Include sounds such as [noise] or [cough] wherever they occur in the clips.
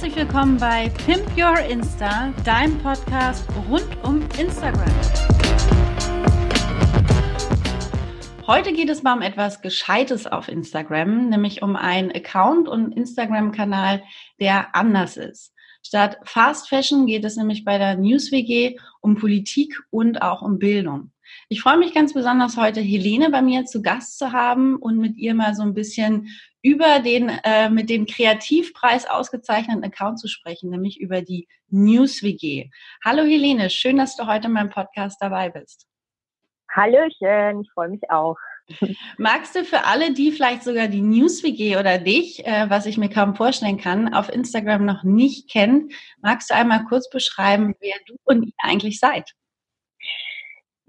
Herzlich willkommen bei Pimp Your Insta, deinem Podcast rund um Instagram. Heute geht es mal um etwas Gescheites auf Instagram, nämlich um einen Account und Instagram-Kanal, der anders ist. Statt Fast Fashion geht es nämlich bei der News WG um Politik und auch um Bildung. Ich freue mich ganz besonders heute Helene bei mir zu Gast zu haben und mit ihr mal so ein bisschen über den äh, mit dem Kreativpreis ausgezeichneten Account zu sprechen, nämlich über die News WG. Hallo Helene, schön, dass du heute in meinem Podcast dabei bist. Hallöchen, ich freue mich auch. Magst du für alle, die vielleicht sogar die News WG oder dich, äh, was ich mir kaum vorstellen kann, auf Instagram noch nicht kennen, magst du einmal kurz beschreiben, wer du und ihr eigentlich seid?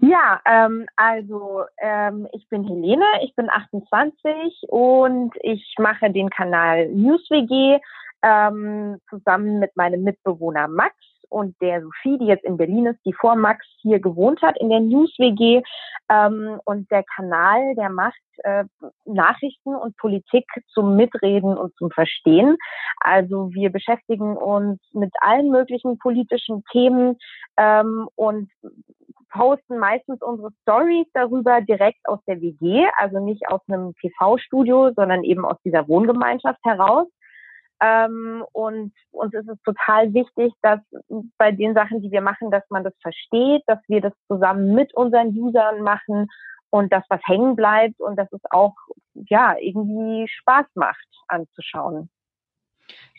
Ja, ähm, also ähm, ich bin Helene, ich bin 28 und ich mache den Kanal NewsWG ähm, zusammen mit meinem Mitbewohner Max und der Sophie, die jetzt in Berlin ist, die vor Max hier gewohnt hat in der News-WG. Ähm, und der Kanal, der macht äh, Nachrichten und Politik zum Mitreden und zum Verstehen. Also wir beschäftigen uns mit allen möglichen politischen Themen ähm, und posten meistens unsere Stories darüber direkt aus der WG, also nicht aus einem TV-Studio, sondern eben aus dieser Wohngemeinschaft heraus. Ähm, und uns ist es total wichtig, dass bei den Sachen, die wir machen, dass man das versteht, dass wir das zusammen mit unseren Usern machen und dass was hängen bleibt und dass es auch ja irgendwie Spaß macht anzuschauen.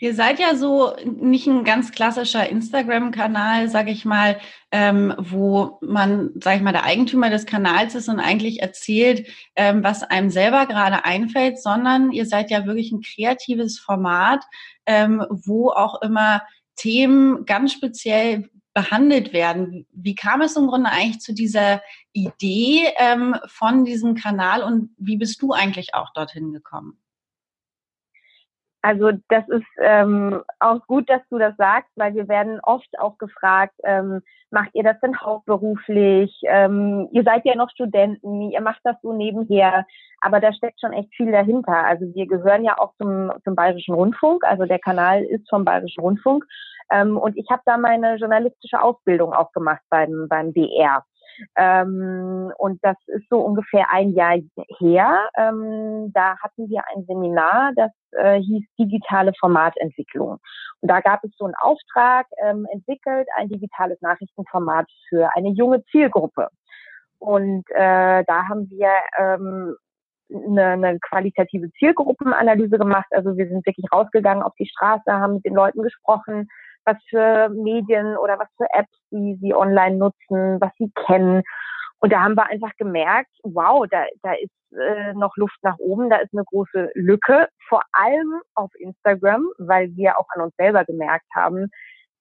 Ihr seid ja so nicht ein ganz klassischer Instagram-Kanal, sage ich mal, ähm, wo man, sage ich mal, der Eigentümer des Kanals ist und eigentlich erzählt, ähm, was einem selber gerade einfällt, sondern ihr seid ja wirklich ein kreatives Format, ähm, wo auch immer Themen ganz speziell behandelt werden. Wie kam es im Grunde eigentlich zu dieser Idee ähm, von diesem Kanal und wie bist du eigentlich auch dorthin gekommen? Also das ist ähm, auch gut, dass du das sagst, weil wir werden oft auch gefragt, ähm, macht ihr das denn hauptberuflich? Ähm, ihr seid ja noch Studenten, ihr macht das so nebenher, aber da steckt schon echt viel dahinter. Also wir gehören ja auch zum, zum Bayerischen Rundfunk, also der Kanal ist vom Bayerischen Rundfunk. Ähm, und ich habe da meine journalistische Ausbildung auch gemacht beim, beim BR. Ähm, und das ist so ungefähr ein Jahr her. Ähm, da hatten wir ein Seminar, das äh, hieß digitale Formatentwicklung. Und da gab es so einen Auftrag ähm, entwickelt, ein digitales Nachrichtenformat für eine junge Zielgruppe. Und äh, da haben wir ähm, eine, eine qualitative Zielgruppenanalyse gemacht. Also wir sind wirklich rausgegangen auf die Straße, haben mit den Leuten gesprochen, was für Medien oder was für Apps sie, sie online nutzen, was sie kennen. Und da haben wir einfach gemerkt, wow, da, da ist äh, noch Luft nach oben, da ist eine große Lücke, vor allem auf Instagram, weil wir auch an uns selber gemerkt haben,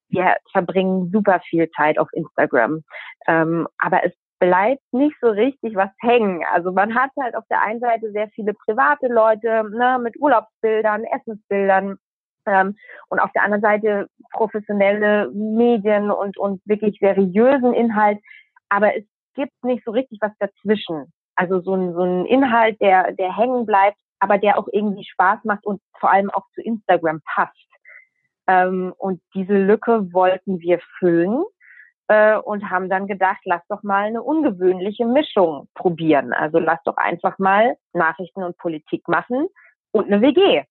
wir verbringen super viel Zeit auf Instagram. Ähm, aber es bleibt nicht so richtig was hängen. Also man hat halt auf der einen Seite sehr viele private Leute ne, mit Urlaubsbildern, Essensbildern, ähm, und auf der anderen Seite professionelle Medien und, und wirklich seriösen Inhalt. Aber es gibt nicht so richtig was dazwischen. Also so ein, so ein Inhalt, der, der hängen bleibt, aber der auch irgendwie Spaß macht und vor allem auch zu Instagram passt. Ähm, und diese Lücke wollten wir füllen äh, und haben dann gedacht, lass doch mal eine ungewöhnliche Mischung probieren. Also lass doch einfach mal Nachrichten und Politik machen und eine WG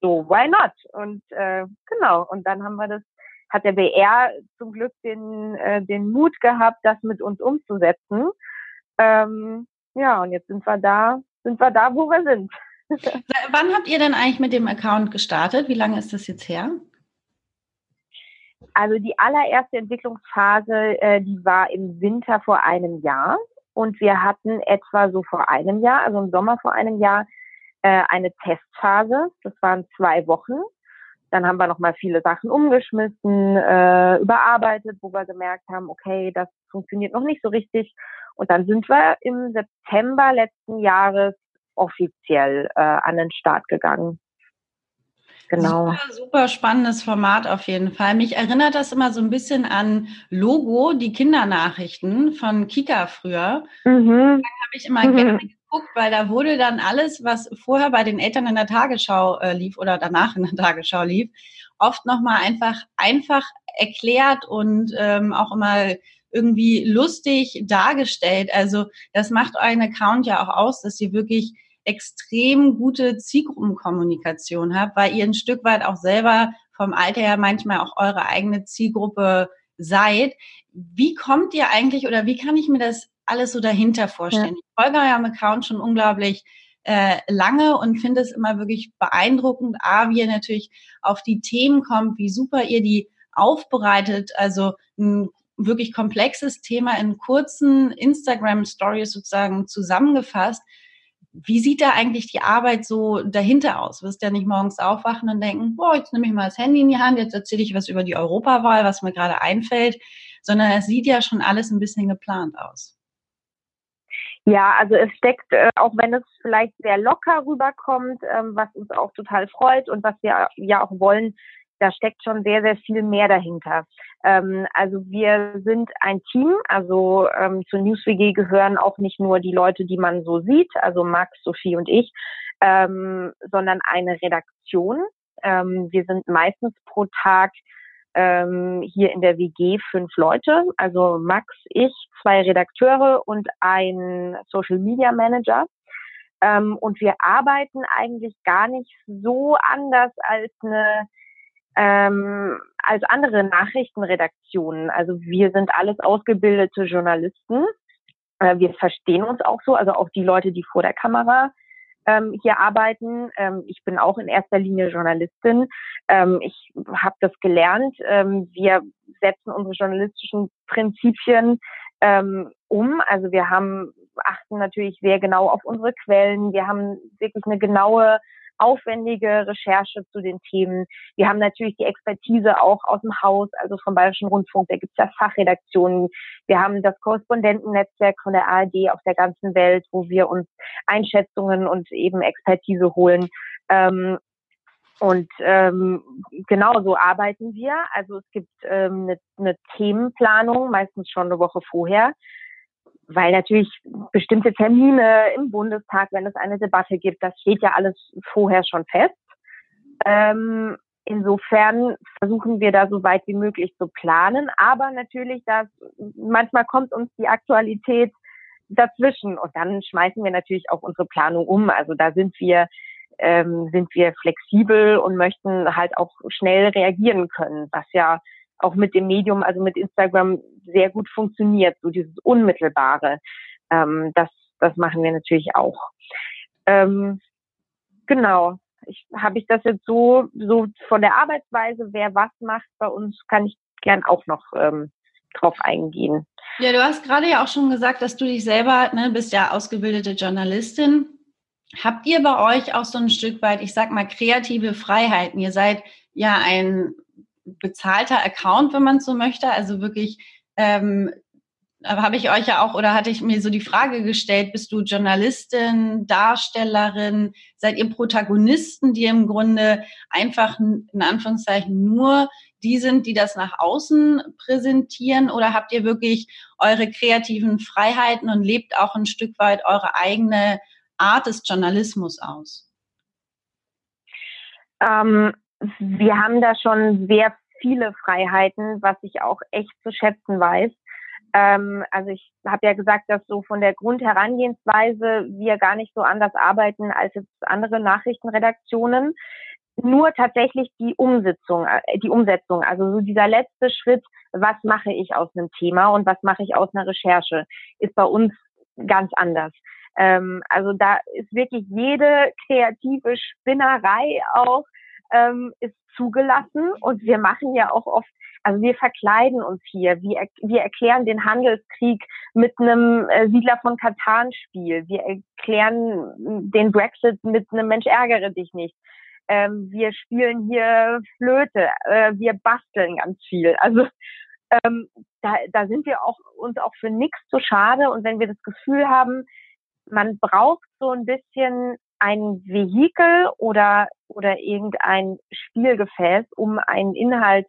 so, why not? Und äh, genau, und dann haben wir das, hat der BR zum Glück den, äh, den Mut gehabt, das mit uns umzusetzen. Ähm, ja, und jetzt sind wir da, sind wir da, wo wir sind. [laughs] Wann habt ihr denn eigentlich mit dem Account gestartet? Wie lange ist das jetzt her? Also die allererste Entwicklungsphase, äh, die war im Winter vor einem Jahr. Und wir hatten etwa so vor einem Jahr, also im Sommer vor einem Jahr, äh, eine Testphase. Das waren zwei Wochen. Dann haben wir nochmal viele Sachen umgeschmissen, äh, überarbeitet, wo wir gemerkt haben, okay, das funktioniert noch nicht so richtig. Und dann sind wir im September letzten Jahres offiziell äh, an den Start gegangen. Genau. Super, super spannendes Format auf jeden Fall. Mich erinnert das immer so ein bisschen an Logo, die Kindernachrichten von Kika früher. Mhm. Da habe ich immer mhm. gerne geguckt, weil da wurde dann alles, was vorher bei den Eltern in der Tagesschau äh, lief oder danach in der [laughs] Tagesschau lief. oft nochmal einfach, einfach erklärt und ähm, auch immer irgendwie lustig dargestellt. Also das macht euren Account ja auch aus, dass ihr wirklich extrem gute Zielgruppenkommunikation habt, weil ihr ein Stück weit auch selber vom Alter her manchmal auch eure eigene Zielgruppe seid. Wie kommt ihr eigentlich oder wie kann ich mir das alles so dahinter vorstellen? Ja. Ich folge eurem Account schon unglaublich äh, lange und finde es immer wirklich beeindruckend, A, wie ihr natürlich auf die Themen kommt, wie super ihr die aufbereitet, also ein wirklich komplexes Thema in kurzen Instagram-Stories sozusagen zusammengefasst. Wie sieht da eigentlich die Arbeit so dahinter aus? Du wirst ja nicht morgens aufwachen und denken, boah, jetzt nehme ich mal das Handy in die Hand, jetzt erzähle ich was über die Europawahl, was mir gerade einfällt, sondern es sieht ja schon alles ein bisschen geplant aus. Ja, also es steckt, äh, auch wenn es vielleicht sehr locker rüberkommt, ähm, was uns auch total freut und was wir ja auch wollen, da steckt schon sehr, sehr viel mehr dahinter. Ähm, also wir sind ein Team, also ähm, zur NewsWG gehören auch nicht nur die Leute, die man so sieht, also Max, Sophie und ich, ähm, sondern eine Redaktion. Ähm, wir sind meistens pro Tag ähm, hier in der WG fünf Leute, also Max, ich, zwei Redakteure und ein Social Media Manager. Ähm, und wir arbeiten eigentlich gar nicht so anders als eine ähm, als andere Nachrichtenredaktionen. Also wir sind alles ausgebildete Journalisten. Äh, wir verstehen uns auch so, also auch die Leute, die vor der Kamera ähm, hier arbeiten. Ähm, ich bin auch in erster Linie Journalistin. Ähm, ich habe das gelernt. Ähm, wir setzen unsere journalistischen Prinzipien ähm, um. Also wir haben achten natürlich sehr genau auf unsere Quellen. Wir haben wirklich eine genaue aufwendige Recherche zu den Themen. Wir haben natürlich die Expertise auch aus dem Haus, also vom Bayerischen Rundfunk, da gibt es ja Fachredaktionen. Wir haben das Korrespondentennetzwerk von der ARD auf der ganzen Welt, wo wir uns Einschätzungen und eben Expertise holen. Ähm, und ähm, genau so arbeiten wir. Also es gibt ähm, eine, eine Themenplanung, meistens schon eine Woche vorher weil natürlich bestimmte Termine im Bundestag, wenn es eine Debatte gibt, das steht ja alles vorher schon fest. Ähm, insofern versuchen wir da so weit wie möglich zu planen, aber natürlich, dass manchmal kommt uns die Aktualität dazwischen und dann schmeißen wir natürlich auch unsere Planung um. Also da sind wir ähm, sind wir flexibel und möchten halt auch schnell reagieren können, was ja auch mit dem Medium, also mit Instagram sehr gut funktioniert, so dieses Unmittelbare. Ähm, das, das machen wir natürlich auch. Ähm, genau. Ich, Habe ich das jetzt so, so von der Arbeitsweise, wer was macht bei uns, kann ich gern auch noch ähm, drauf eingehen. Ja, du hast gerade ja auch schon gesagt, dass du dich selber, ne, bist ja ausgebildete Journalistin. Habt ihr bei euch auch so ein Stück weit, ich sag mal, kreative Freiheiten? Ihr seid ja ein bezahlter Account, wenn man so möchte. Also wirklich, ähm, habe ich euch ja auch oder hatte ich mir so die Frage gestellt, bist du Journalistin, Darstellerin, seid ihr Protagonisten, die im Grunde einfach in Anführungszeichen nur die sind, die das nach außen präsentieren oder habt ihr wirklich eure kreativen Freiheiten und lebt auch ein Stück weit eure eigene Art des Journalismus aus? Ähm, wir haben da schon sehr viele Freiheiten, was ich auch echt zu schätzen weiß. Ähm, also ich habe ja gesagt, dass so von der Grundherangehensweise wir gar nicht so anders arbeiten als jetzt andere Nachrichtenredaktionen. Nur tatsächlich die Umsetzung, äh, die Umsetzung, also so dieser letzte Schritt, was mache ich aus einem Thema und was mache ich aus einer Recherche, ist bei uns ganz anders. Ähm, also da ist wirklich jede kreative Spinnerei auch ähm, ist zugelassen und wir machen ja auch oft, also wir verkleiden uns hier, wir, wir erklären den Handelskrieg mit einem äh, Siedler von Katan-Spiel, wir erklären den Brexit mit einem Mensch ärgere dich nicht. Ähm, wir spielen hier Flöte, äh, wir basteln ganz viel. Also ähm, da, da sind wir auch uns auch für nichts zu schade und wenn wir das Gefühl haben, man braucht so ein bisschen ein Vehikel oder, oder irgendein Spielgefäß, um einen Inhalt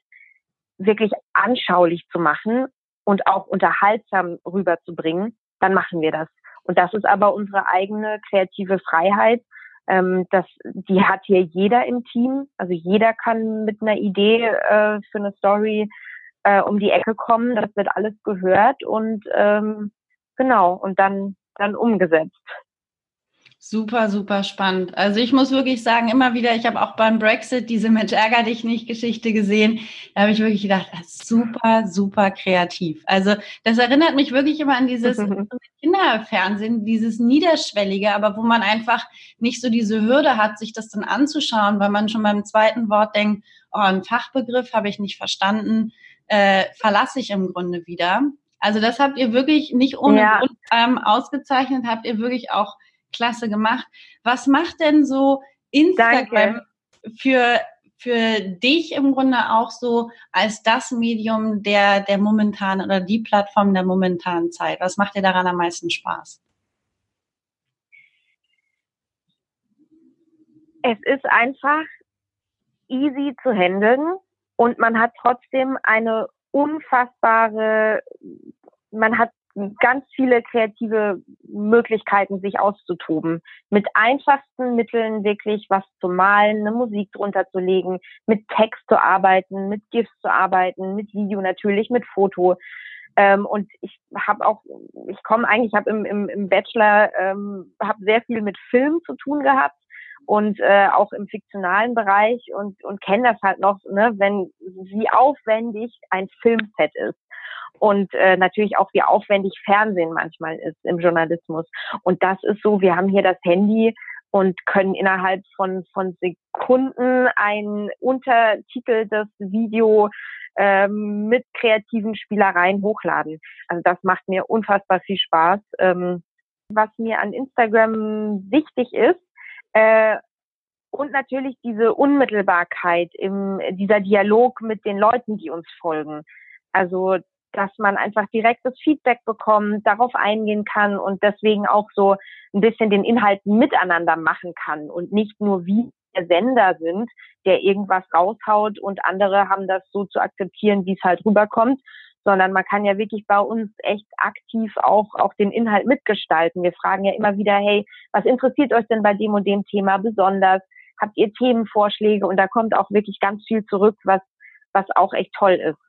wirklich anschaulich zu machen und auch unterhaltsam rüberzubringen, dann machen wir das. Und das ist aber unsere eigene kreative Freiheit. Ähm, das, die hat hier jeder im Team. Also jeder kann mit einer Idee äh, für eine Story äh, um die Ecke kommen. Das wird alles gehört und ähm, genau und dann dann umgesetzt. Super, super spannend. Also ich muss wirklich sagen, immer wieder, ich habe auch beim Brexit diese Mensch ärger dich nicht Geschichte gesehen. Da habe ich wirklich gedacht, super, super kreativ. Also das erinnert mich wirklich immer an dieses [laughs] Kinderfernsehen, dieses Niederschwellige, aber wo man einfach nicht so diese Hürde hat, sich das dann anzuschauen, weil man schon beim zweiten Wort denkt, oh, ein Fachbegriff habe ich nicht verstanden, äh, verlasse ich im Grunde wieder. Also das habt ihr wirklich nicht ohne ja. Grund ähm, ausgezeichnet, habt ihr wirklich auch klasse gemacht. Was macht denn so Instagram für für dich im Grunde auch so als das Medium der, der momentanen oder die Plattform der momentanen Zeit? Was macht dir daran am meisten Spaß? Es ist einfach easy zu handeln und man hat trotzdem eine unfassbare, man hat ganz viele kreative Möglichkeiten, sich auszutoben. Mit einfachsten Mitteln wirklich was zu malen, eine Musik drunter zu legen, mit Text zu arbeiten, mit GIFs zu arbeiten, mit Video natürlich, mit Foto. Ähm, und ich habe auch, ich komme eigentlich, ich habe im, im, im Bachelor, ähm, habe sehr viel mit Film zu tun gehabt und äh, auch im fiktionalen Bereich und, und kenne das halt noch, ne, wenn wie aufwendig ein Filmset ist und äh, natürlich auch wie aufwendig Fernsehen manchmal ist im Journalismus. Und das ist so, wir haben hier das Handy und können innerhalb von, von Sekunden ein untertiteltes Video ähm, mit kreativen Spielereien hochladen. Also das macht mir unfassbar viel Spaß. Ähm, was mir an Instagram wichtig ist, äh, und natürlich diese Unmittelbarkeit im dieser Dialog mit den Leuten, die uns folgen. Also dass man einfach direktes Feedback bekommt, darauf eingehen kann und deswegen auch so ein bisschen den Inhalt miteinander machen kann und nicht nur wie der Sender sind, der irgendwas raushaut und andere haben das so zu akzeptieren, wie es halt rüberkommt, sondern man kann ja wirklich bei uns echt aktiv auch, auch den Inhalt mitgestalten. Wir fragen ja immer wieder, hey, was interessiert euch denn bei dem und dem Thema besonders? Habt ihr Themenvorschläge? Und da kommt auch wirklich ganz viel zurück, was, was auch echt toll ist.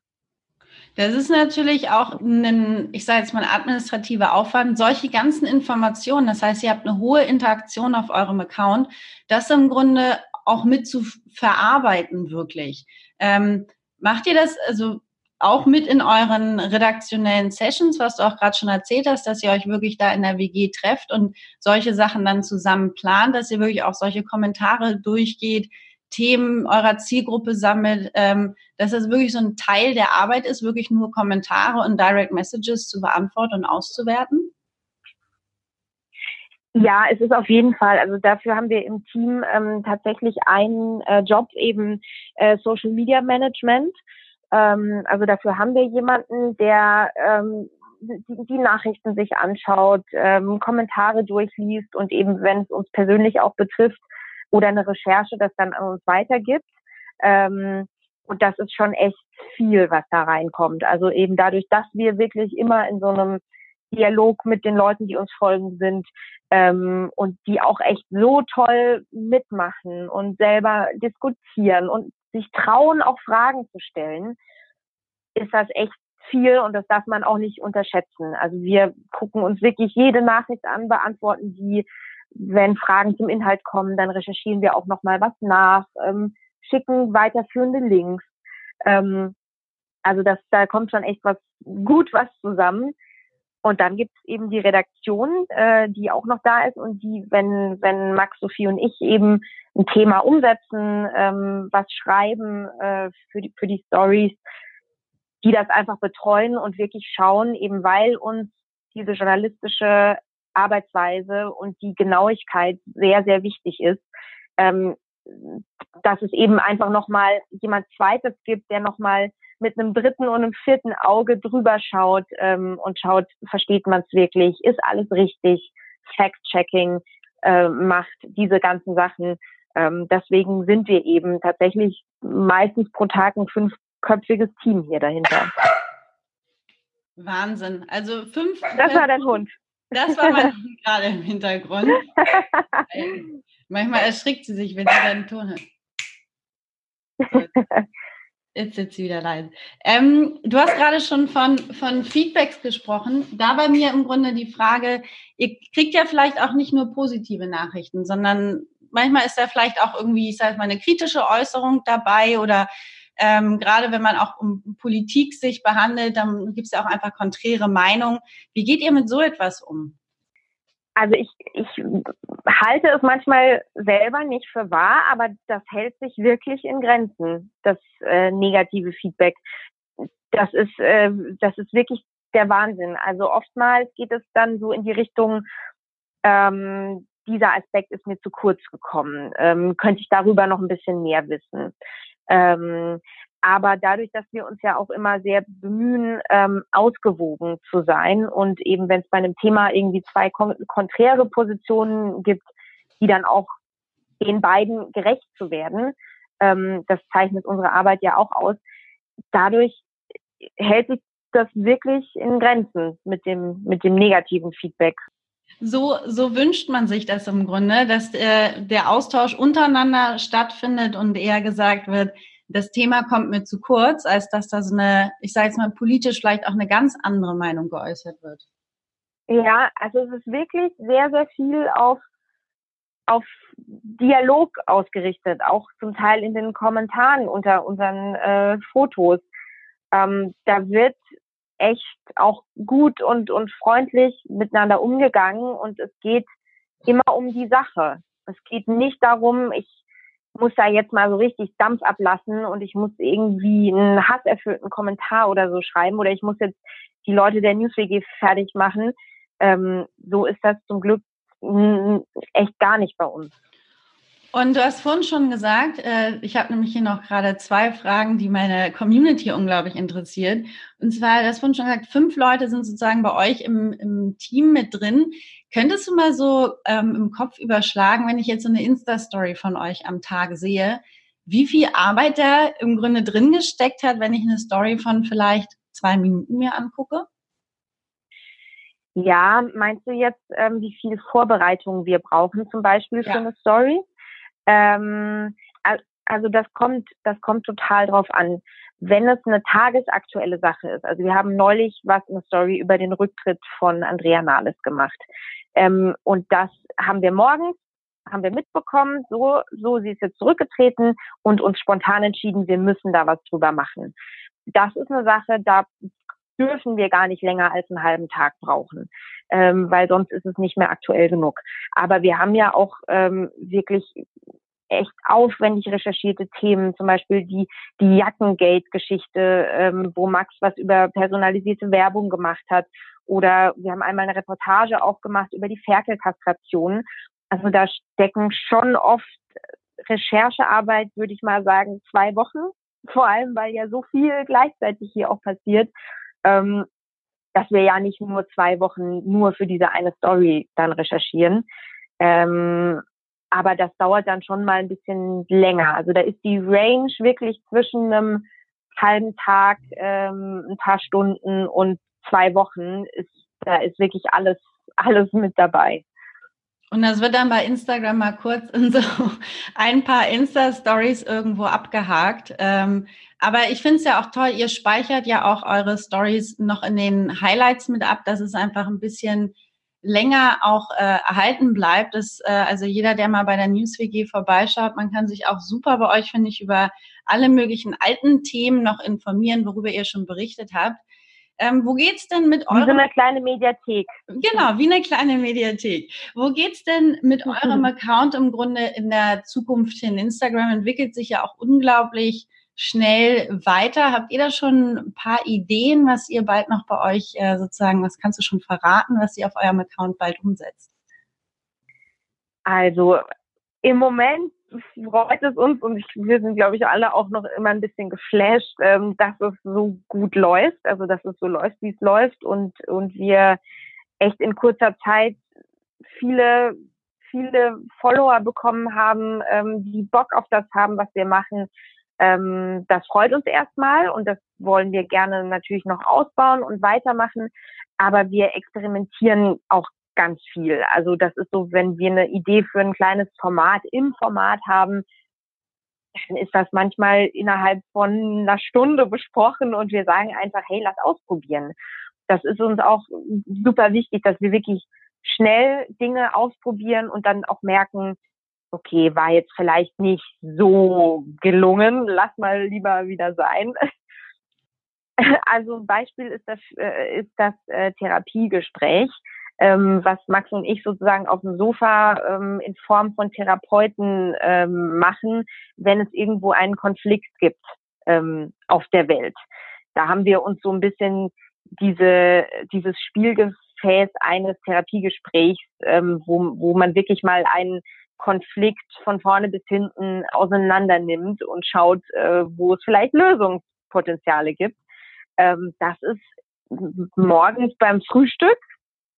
Das ist natürlich auch ein, ich sage jetzt mal, administrativer Aufwand, solche ganzen Informationen. Das heißt, ihr habt eine hohe Interaktion auf eurem Account, das im Grunde auch mit zu verarbeiten, wirklich. Ähm, macht ihr das also auch mit in euren redaktionellen Sessions, was du auch gerade schon erzählt hast, dass ihr euch wirklich da in der WG trefft und solche Sachen dann zusammen plant, dass ihr wirklich auch solche Kommentare durchgeht, Themen eurer Zielgruppe sammelt, ähm, dass das wirklich so ein Teil der Arbeit ist, wirklich nur Kommentare und Direct Messages zu beantworten und auszuwerten? Ja, es ist auf jeden Fall. Also dafür haben wir im Team ähm, tatsächlich einen äh, Job, eben äh, Social Media Management. Ähm, also dafür haben wir jemanden, der ähm, die, die Nachrichten sich anschaut, ähm, Kommentare durchliest und eben, wenn es uns persönlich auch betrifft, oder eine Recherche das dann an uns weitergibt. Ähm, und das ist schon echt viel, was da reinkommt. Also eben dadurch, dass wir wirklich immer in so einem Dialog mit den Leuten, die uns folgen sind ähm, und die auch echt so toll mitmachen und selber diskutieren und sich trauen, auch Fragen zu stellen, ist das echt viel und das darf man auch nicht unterschätzen. Also wir gucken uns wirklich jede Nachricht an, beantworten die, wenn Fragen zum Inhalt kommen, dann recherchieren wir auch nochmal was nach, ähm, schicken weiterführende Links. Ähm, also das, da kommt schon echt was gut was zusammen. Und dann gibt's eben die Redaktion, äh, die auch noch da ist und die, wenn, wenn Max, Sophie und ich eben ein Thema umsetzen, ähm, was schreiben äh, für, die, für die Stories, die das einfach betreuen und wirklich schauen, eben weil uns diese journalistische Arbeitsweise und die Genauigkeit sehr, sehr wichtig ist, ähm, dass es eben einfach nochmal jemand Zweites gibt, der nochmal mit einem dritten und einem vierten Auge drüber schaut ähm, und schaut, versteht man es wirklich, ist alles richtig, Fact-Checking äh, macht, diese ganzen Sachen. Ähm, deswegen sind wir eben tatsächlich meistens pro Tag ein fünfköpfiges Team hier dahinter. Wahnsinn. Also fünf. Das war dein Hund. Das war mein gerade im Hintergrund. [laughs] Manchmal erschrickt sie sich, wenn sie dann Ton hört. [laughs] Jetzt sitzt sie wieder leise. Ähm, du hast gerade schon von, von Feedbacks gesprochen. Da bei mir im Grunde die Frage, ihr kriegt ja vielleicht auch nicht nur positive Nachrichten, sondern manchmal ist da vielleicht auch irgendwie, ich sage mal, eine kritische Äußerung dabei oder ähm, gerade wenn man auch um Politik sich behandelt, dann gibt es ja auch einfach konträre Meinungen. Wie geht ihr mit so etwas um? Also ich, ich halte es manchmal selber nicht für wahr, aber das hält sich wirklich in Grenzen, das äh, negative Feedback. Das ist, äh, das ist wirklich der Wahnsinn. Also oftmals geht es dann so in die Richtung, ähm, dieser Aspekt ist mir zu kurz gekommen. Ähm, könnte ich darüber noch ein bisschen mehr wissen? Ähm, aber dadurch, dass wir uns ja auch immer sehr bemühen, ähm, ausgewogen zu sein und eben, wenn es bei einem Thema irgendwie zwei kon konträre Positionen gibt, die dann auch den beiden gerecht zu werden, ähm, das zeichnet unsere Arbeit ja auch aus. Dadurch hält sich das wirklich in Grenzen mit dem, mit dem negativen Feedback. So, so wünscht man sich das im Grunde, dass äh, der Austausch untereinander stattfindet und eher gesagt wird, das Thema kommt mir zu kurz, als dass da so eine, ich sage jetzt mal politisch vielleicht auch eine ganz andere Meinung geäußert wird. Ja, also es ist wirklich sehr, sehr viel auf, auf Dialog ausgerichtet, auch zum Teil in den Kommentaren unter unseren äh, Fotos. Ähm, da wird echt auch gut und, und freundlich miteinander umgegangen und es geht immer um die Sache. Es geht nicht darum, ich muss da jetzt mal so richtig Dampf ablassen und ich muss irgendwie einen hasserfüllten Kommentar oder so schreiben oder ich muss jetzt die Leute der NewsWG fertig machen. Ähm, so ist das zum Glück echt gar nicht bei uns. Und du hast vorhin schon gesagt, äh, ich habe nämlich hier noch gerade zwei Fragen, die meine Community unglaublich interessiert. Und zwar, du hast vorhin schon gesagt, fünf Leute sind sozusagen bei euch im, im Team mit drin. Könntest du mal so ähm, im Kopf überschlagen, wenn ich jetzt so eine Insta-Story von euch am Tag sehe, wie viel Arbeit da im Grunde drin gesteckt hat, wenn ich eine Story von vielleicht zwei Minuten mir angucke? Ja, meinst du jetzt, ähm, wie viel Vorbereitung wir brauchen, zum Beispiel ja. für eine Story? Ähm, also das kommt, das kommt total drauf an. Wenn es eine tagesaktuelle Sache ist, also wir haben neulich was eine Story über den Rücktritt von Andrea Nahles gemacht. Ähm, und das haben wir morgens, haben wir mitbekommen, so, so, sie ist jetzt zurückgetreten und uns spontan entschieden, wir müssen da was drüber machen. Das ist eine Sache, da dürfen wir gar nicht länger als einen halben Tag brauchen, ähm, weil sonst ist es nicht mehr aktuell genug. Aber wir haben ja auch ähm, wirklich echt aufwendig recherchierte Themen, zum Beispiel die, die Jackengate-Geschichte, ähm, wo Max was über personalisierte Werbung gemacht hat. Oder wir haben einmal eine Reportage auch gemacht über die Ferkelkastration. Also da stecken schon oft Recherchearbeit, würde ich mal sagen, zwei Wochen. Vor allem, weil ja so viel gleichzeitig hier auch passiert ähm, dass wir ja nicht nur zwei Wochen nur für diese eine Story dann recherchieren. Ähm, aber das dauert dann schon mal ein bisschen länger. Also da ist die Range wirklich zwischen einem halben Tag, ähm, ein paar Stunden und zwei Wochen. Ist, da ist wirklich alles, [laughs] alles mit dabei. Und das wird dann bei Instagram mal kurz in so [laughs] ein paar Insta-Stories irgendwo abgehakt. Ähm, aber ich finde es ja auch toll, ihr speichert ja auch eure Stories noch in den Highlights mit ab, dass es einfach ein bisschen länger auch äh, erhalten bleibt. Das, äh, also jeder, der mal bei der NewsWG vorbeischaut, man kann sich auch super bei euch, finde ich, über alle möglichen alten Themen noch informieren, worüber ihr schon berichtet habt. Ähm, wo geht's denn mit eurem... Wie so eine kleine Mediathek. Genau, wie eine kleine Mediathek. Wo geht's denn mit eurem Account im Grunde in der Zukunft hin? Instagram entwickelt sich ja auch unglaublich schnell weiter. Habt ihr da schon ein paar Ideen, was ihr bald noch bei euch äh, sozusagen, was kannst du schon verraten, was ihr auf eurem Account bald umsetzt? Also im Moment freut es uns und ich, wir sind, glaube ich, alle auch noch immer ein bisschen geflasht, ähm, dass es so gut läuft, also dass es so läuft, wie es läuft und, und wir echt in kurzer Zeit viele, viele Follower bekommen haben, ähm, die Bock auf das haben, was wir machen. Ähm, das freut uns erstmal und das wollen wir gerne natürlich noch ausbauen und weitermachen. Aber wir experimentieren auch ganz viel. Also das ist so, wenn wir eine Idee für ein kleines Format im Format haben, dann ist das manchmal innerhalb von einer Stunde besprochen und wir sagen einfach, hey, lass ausprobieren. Das ist uns auch super wichtig, dass wir wirklich schnell Dinge ausprobieren und dann auch merken, okay, war jetzt vielleicht nicht so gelungen, lass mal lieber wieder sein. [laughs] Also ein Beispiel ist das, äh, ist das äh, Therapiegespräch, ähm, was Max und ich sozusagen auf dem Sofa ähm, in Form von Therapeuten ähm, machen, wenn es irgendwo einen Konflikt gibt auf der Welt. Da haben wir uns so ein bisschen diese, dieses Spielgefäß eines Therapiegesprächs, wo, wo man wirklich mal einen Konflikt von vorne bis hinten auseinander nimmt und schaut, äh, wo es vielleicht Lösungspotenziale gibt. Ähm, das ist morgens beim Frühstück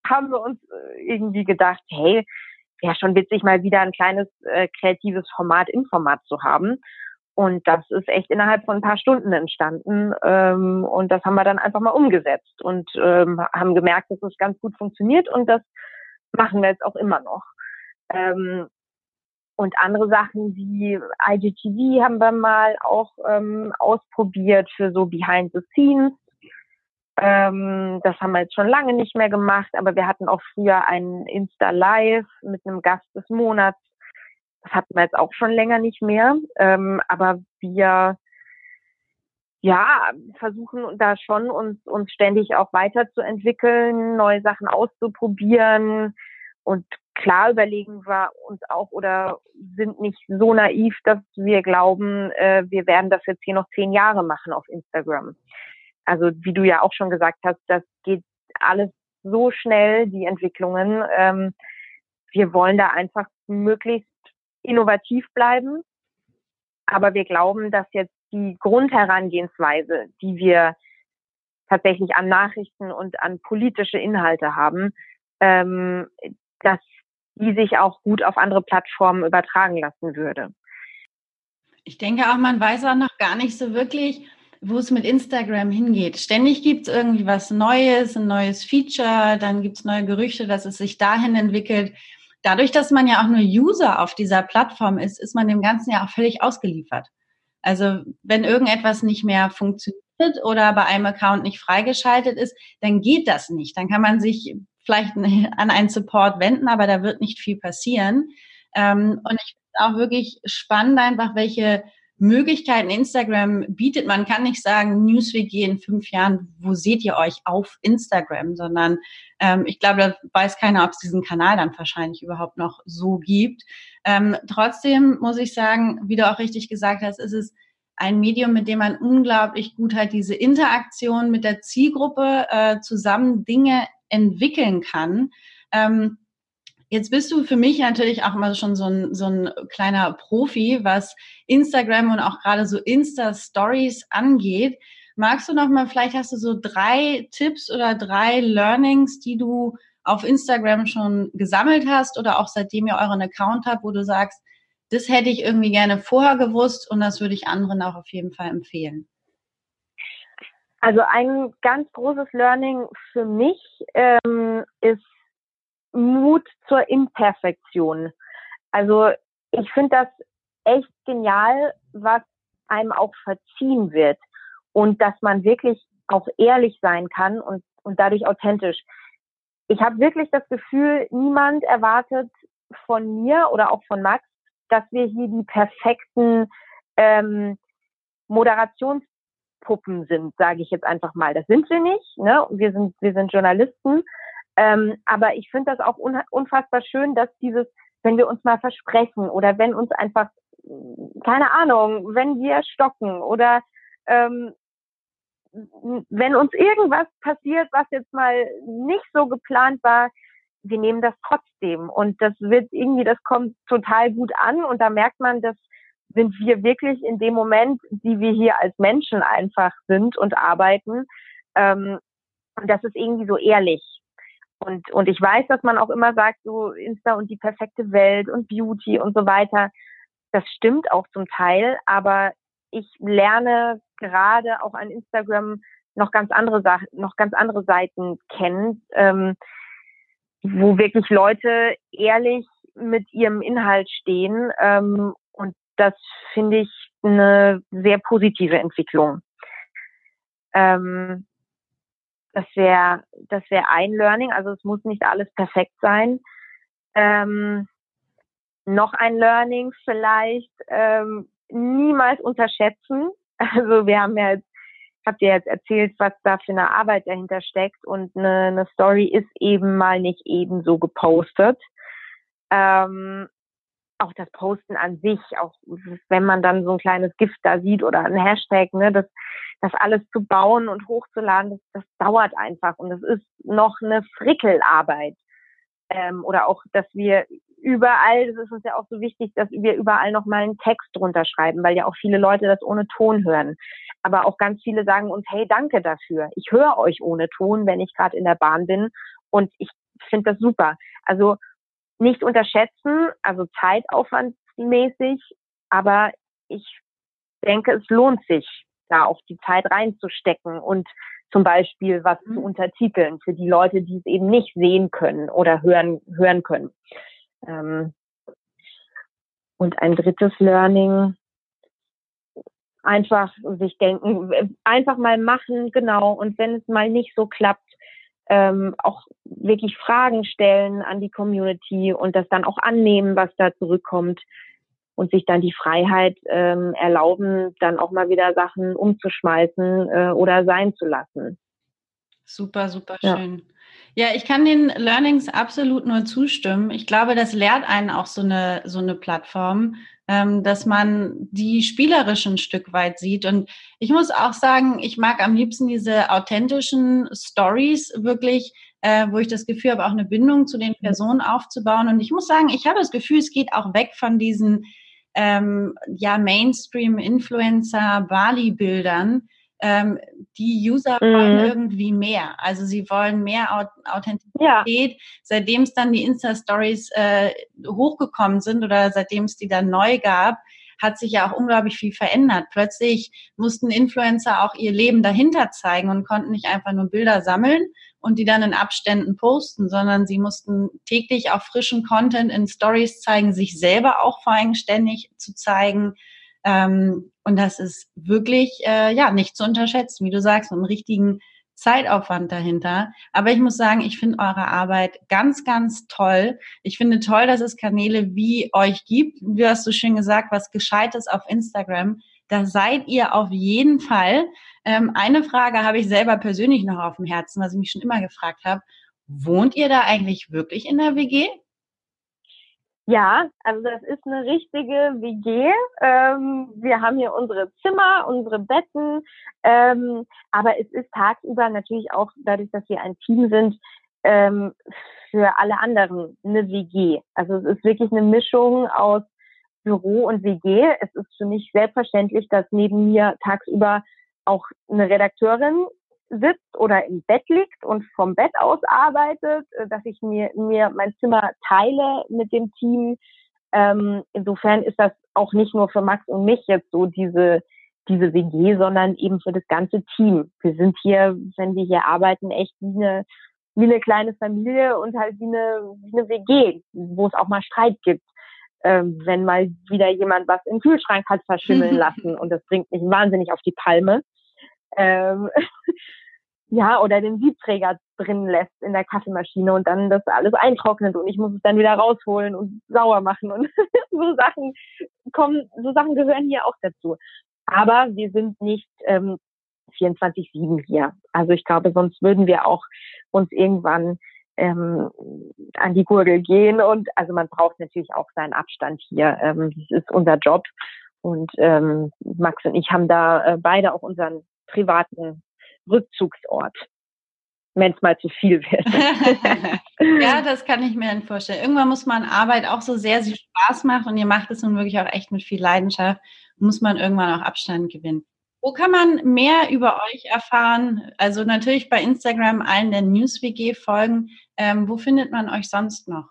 haben wir uns äh, irgendwie gedacht, hey, wäre schon witzig, mal wieder ein kleines äh, kreatives Format im Format zu haben. Und das ist echt innerhalb von ein paar Stunden entstanden. Ähm, und das haben wir dann einfach mal umgesetzt und ähm, haben gemerkt, dass es ganz gut funktioniert und das machen wir jetzt auch immer noch. Ähm, und andere Sachen wie IGTV haben wir mal auch ähm, ausprobiert für so Behind the Scenes. Ähm, das haben wir jetzt schon lange nicht mehr gemacht, aber wir hatten auch früher ein Insta Live mit einem Gast des Monats. Das hatten wir jetzt auch schon länger nicht mehr. Ähm, aber wir ja, versuchen da schon uns, uns ständig auch weiterzuentwickeln, neue Sachen auszuprobieren. Und klar überlegen wir uns auch oder sind nicht so naiv, dass wir glauben, äh, wir werden das jetzt hier noch zehn Jahre machen auf Instagram also wie du ja auch schon gesagt hast, das geht alles so schnell, die Entwicklungen. Ähm, wir wollen da einfach möglichst innovativ bleiben. Aber wir glauben, dass jetzt die Grundherangehensweise, die wir tatsächlich an Nachrichten und an politische Inhalte haben, ähm, dass die sich auch gut auf andere Plattformen übertragen lassen würde. Ich denke auch, man weiß auch noch gar nicht so wirklich, wo es mit Instagram hingeht. Ständig gibt es irgendwie was Neues, ein neues Feature, dann gibt es neue Gerüchte, dass es sich dahin entwickelt. Dadurch, dass man ja auch nur User auf dieser Plattform ist, ist man dem Ganzen ja auch völlig ausgeliefert. Also wenn irgendetwas nicht mehr funktioniert oder bei einem Account nicht freigeschaltet ist, dann geht das nicht. Dann kann man sich vielleicht an einen Support wenden, aber da wird nicht viel passieren. Ähm, und ich finde auch wirklich spannend einfach, welche Möglichkeiten Instagram bietet. Man kann nicht sagen, NewsWG in fünf Jahren, wo seht ihr euch auf Instagram, sondern ähm, ich glaube, da weiß keiner, ob es diesen Kanal dann wahrscheinlich überhaupt noch so gibt. Ähm, trotzdem muss ich sagen, wie du auch richtig gesagt hast, ist es ein Medium, mit dem man unglaublich gut halt diese Interaktion mit der Zielgruppe äh, zusammen Dinge entwickeln kann. Ähm, Jetzt bist du für mich natürlich auch immer schon so ein, so ein kleiner Profi, was Instagram und auch gerade so Insta-Stories angeht. Magst du noch mal, vielleicht hast du so drei Tipps oder drei Learnings, die du auf Instagram schon gesammelt hast oder auch seitdem ihr euren Account habt, wo du sagst, das hätte ich irgendwie gerne vorher gewusst und das würde ich anderen auch auf jeden Fall empfehlen. Also ein ganz großes Learning für mich ähm, ist Mut zur Imperfektion. Also ich finde das echt genial, was einem auch verziehen wird und dass man wirklich auch ehrlich sein kann und, und dadurch authentisch. Ich habe wirklich das Gefühl, niemand erwartet von mir oder auch von Max, dass wir hier die perfekten ähm, Moderationspuppen sind, sage ich jetzt einfach mal. Das sind wir nicht. Ne? Wir sind wir sind Journalisten ähm, aber ich finde das auch unfassbar schön, dass dieses, wenn wir uns mal versprechen oder wenn uns einfach, keine Ahnung, wenn wir stocken oder ähm, wenn uns irgendwas passiert, was jetzt mal nicht so geplant war, wir nehmen das trotzdem. Und das wird irgendwie, das kommt total gut an und da merkt man, dass sind wir wirklich in dem Moment, die wir hier als Menschen einfach sind und arbeiten. Ähm, und das ist irgendwie so ehrlich. Und, und ich weiß, dass man auch immer sagt, so Insta und die perfekte Welt und Beauty und so weiter. Das stimmt auch zum Teil, aber ich lerne gerade auch an Instagram noch ganz andere Sachen, noch ganz andere Seiten kennen. Ähm, wo wirklich Leute ehrlich mit ihrem Inhalt stehen. Ähm, das finde ich eine sehr positive Entwicklung. Ähm, das wäre das wäre ein Learning. Also es muss nicht alles perfekt sein. Ähm, noch ein Learning vielleicht ähm, niemals unterschätzen. [laughs] Also wir haben ja jetzt, habt ihr jetzt erzählt, was da für eine Arbeit dahinter steckt und eine, eine Story ist eben mal nicht ebenso gepostet. Ähm, auch das Posten an sich, auch wenn man dann so ein kleines Gift da sieht oder ein Hashtag, ne, das, das alles zu bauen und hochzuladen, das, das dauert einfach und das ist noch eine Frickelarbeit. Ähm, oder auch, dass wir überall, das ist uns ja auch so wichtig, dass wir überall nochmal einen Text drunter schreiben, weil ja auch viele Leute das ohne Ton hören. Aber auch ganz viele sagen uns, hey, danke dafür. Ich höre euch ohne Ton, wenn ich gerade in der Bahn bin und ich finde das super. Also nicht unterschätzen, also zeitaufwandmäßig, aber ich denke, es lohnt sich, da auch die Zeit reinzustecken und zum Beispiel was mhm. zu untertiteln für die Leute, die es eben nicht sehen können oder hören, hören können. Ähm, und ein drittes Learning, einfach sich denken, einfach mal machen, genau. Und wenn es mal nicht so klappt, ähm, auch wirklich Fragen stellen an die Community und das dann auch annehmen, was da zurückkommt und sich dann die Freiheit ähm, erlauben, dann auch mal wieder Sachen umzuschmeißen äh, oder sein zu lassen. Super, super schön. Ja. ja, ich kann den Learnings absolut nur zustimmen. Ich glaube, das lehrt einen auch so eine, so eine Plattform, dass man die spielerischen Stück weit sieht. Und ich muss auch sagen, ich mag am liebsten diese authentischen Stories wirklich, äh, wo ich das Gefühl habe, auch eine Bindung zu den mhm. Personen aufzubauen. Und ich muss sagen, ich habe das Gefühl, es geht auch weg von diesen ähm, ja, Mainstream-Influencer, Bali-Bildern, ähm, die User mhm. wollen irgendwie mehr. Also sie wollen mehr Authentizität. Ja. Seitdem es dann die Insta-Stories äh, hochgekommen sind oder seitdem es die dann neu gab, hat sich ja auch unglaublich viel verändert. Plötzlich mussten Influencer auch ihr Leben dahinter zeigen und konnten nicht einfach nur Bilder sammeln und die dann in Abständen posten, sondern sie mussten täglich auch frischen Content in Stories zeigen, sich selber auch vor allem ständig zu zeigen, ähm, und das ist wirklich äh, ja nicht zu unterschätzen, wie du sagst, mit einem richtigen Zeitaufwand dahinter. Aber ich muss sagen, ich finde eure Arbeit ganz, ganz toll. Ich finde toll, dass es Kanäle wie euch gibt. Wie hast du schön gesagt, was Gescheites auf Instagram. Da seid ihr auf jeden Fall. Ähm, eine Frage habe ich selber persönlich noch auf dem Herzen, was ich mich schon immer gefragt habe. Wohnt ihr da eigentlich wirklich in der WG? Ja, also das ist eine richtige WG. Ähm, wir haben hier unsere Zimmer, unsere Betten, ähm, aber es ist tagsüber natürlich auch, dadurch, dass wir ein Team sind, ähm, für alle anderen eine WG. Also es ist wirklich eine Mischung aus Büro und WG. Es ist für mich selbstverständlich, dass neben mir tagsüber auch eine Redakteurin sitzt oder im Bett liegt und vom Bett aus arbeitet, äh, dass ich mir, mir mein Zimmer teile mit dem Team. Ähm, insofern ist das auch nicht nur für Max und mich jetzt so diese, diese WG, sondern eben für das ganze Team. Wir sind hier, wenn wir hier arbeiten, echt wie eine, wie eine kleine Familie und halt wie eine, wie eine WG, wo es auch mal Streit gibt. Ähm, wenn mal wieder jemand was im Kühlschrank hat verschimmeln [laughs] lassen und das bringt mich wahnsinnig auf die Palme. Ähm, ja, oder den Siebträger drin lässt in der Kaffeemaschine und dann das alles eintrocknet und ich muss es dann wieder rausholen und sauer machen und [laughs] so Sachen kommen, so Sachen gehören hier auch dazu. Aber wir sind nicht ähm, 24-7 hier. Also ich glaube, sonst würden wir auch uns irgendwann ähm, an die Gurgel gehen und also man braucht natürlich auch seinen Abstand hier. Ähm, das ist unser Job und ähm, Max und ich haben da äh, beide auch unseren privaten Rückzugsort, wenn es mal zu viel wird. [laughs] ja, das kann ich mir dann vorstellen. Irgendwann muss man Arbeit auch so sehr sie Spaß macht und ihr macht es nun wirklich auch echt mit viel Leidenschaft, muss man irgendwann auch Abstand gewinnen. Wo kann man mehr über euch erfahren? Also natürlich bei Instagram allen der News-WG folgen. Ähm, wo findet man euch sonst noch?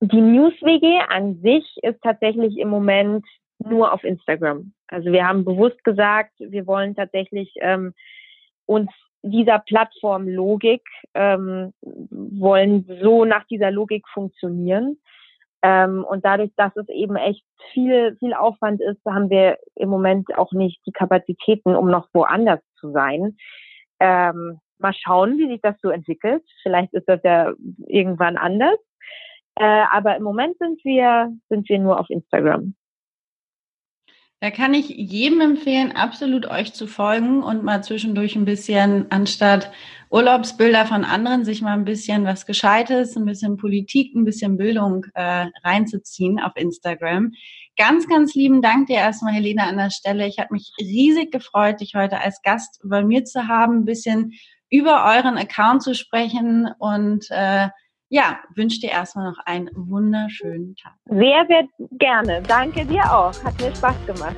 Die News-WG an sich ist tatsächlich im Moment nur auf Instagram. Also wir haben bewusst gesagt, wir wollen tatsächlich ähm, uns dieser Plattformlogik, ähm, wollen so nach dieser Logik funktionieren. Ähm, und dadurch, dass es eben echt viel, viel Aufwand ist, haben wir im Moment auch nicht die Kapazitäten, um noch woanders zu sein. Ähm, mal schauen, wie sich das so entwickelt. Vielleicht ist das ja irgendwann anders. Äh, aber im Moment sind wir, sind wir nur auf Instagram. Da kann ich jedem empfehlen, absolut euch zu folgen und mal zwischendurch ein bisschen, anstatt Urlaubsbilder von anderen, sich mal ein bisschen was Gescheites, ein bisschen Politik, ein bisschen Bildung äh, reinzuziehen auf Instagram. Ganz, ganz lieben Dank dir erstmal, Helene, an der Stelle. Ich habe mich riesig gefreut, dich heute als Gast bei mir zu haben, ein bisschen über euren Account zu sprechen und äh, ja, wünsche dir erstmal noch einen wunderschönen Tag. Sehr, sehr gerne. Danke dir auch. Hat mir Spaß gemacht.